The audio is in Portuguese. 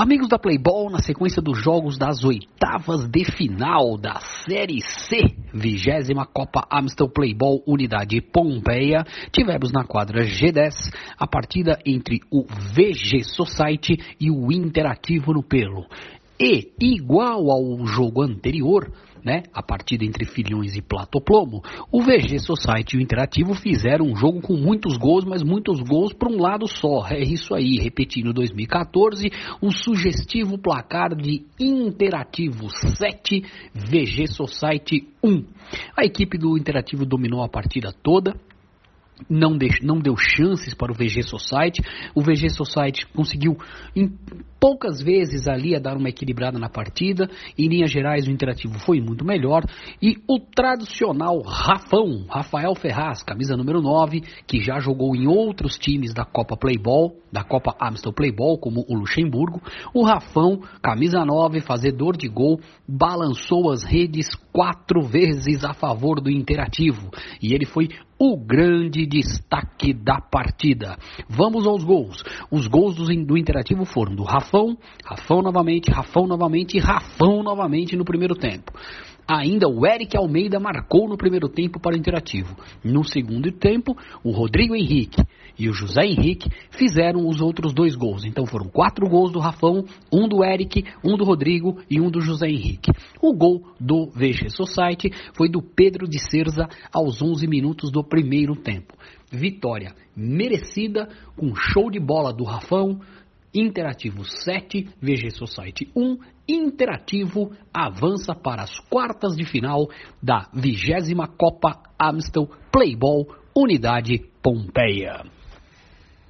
Amigos da Playball, na sequência dos jogos das oitavas de final da Série C, vigésima Copa Amstel Playball Unidade Pompeia, tivemos na quadra G10 a partida entre o VG Society e o Interativo no Pelo. E, igual ao jogo anterior, né, a partida entre Filhões e Platoplomo, o VG Society e o Interativo fizeram um jogo com muitos gols, mas muitos gols para um lado só. É isso aí, repetindo 2014, um sugestivo placar de Interativo 7, VG Society 1. A equipe do Interativo dominou a partida toda, não, deix, não deu chances para o VG Society. O VG Society conseguiu em poucas vezes ali a dar uma equilibrada na partida. Em linhas gerais, o interativo foi muito melhor. E o tradicional Rafão, Rafael Ferraz, camisa número 9, que já jogou em outros times da Copa Playball, da Copa Amstel Playball, como o Luxemburgo. O Rafão, camisa 9, fazedor de gol, balançou as redes quatro vezes a favor do interativo. E ele foi o grande destaque da partida. Vamos aos gols. Os gols do, do Interativo foram do Rafão, Rafão novamente, Rafão novamente e Rafão novamente no primeiro tempo. Ainda o Eric Almeida marcou no primeiro tempo para o Interativo. No segundo tempo, o Rodrigo Henrique e o José Henrique fizeram os outros dois gols. Então foram quatro gols do Rafão, um do Eric, um do Rodrigo e um do José Henrique. O gol do VG Society foi do Pedro de Cerza aos 11 minutos do primeiro tempo. Vitória merecida, com show de bola do Rafão, Interativo 7, VG Society 1. Interativo avança para as quartas de final da vigésima Copa Amstel Playball Unidade Pompeia.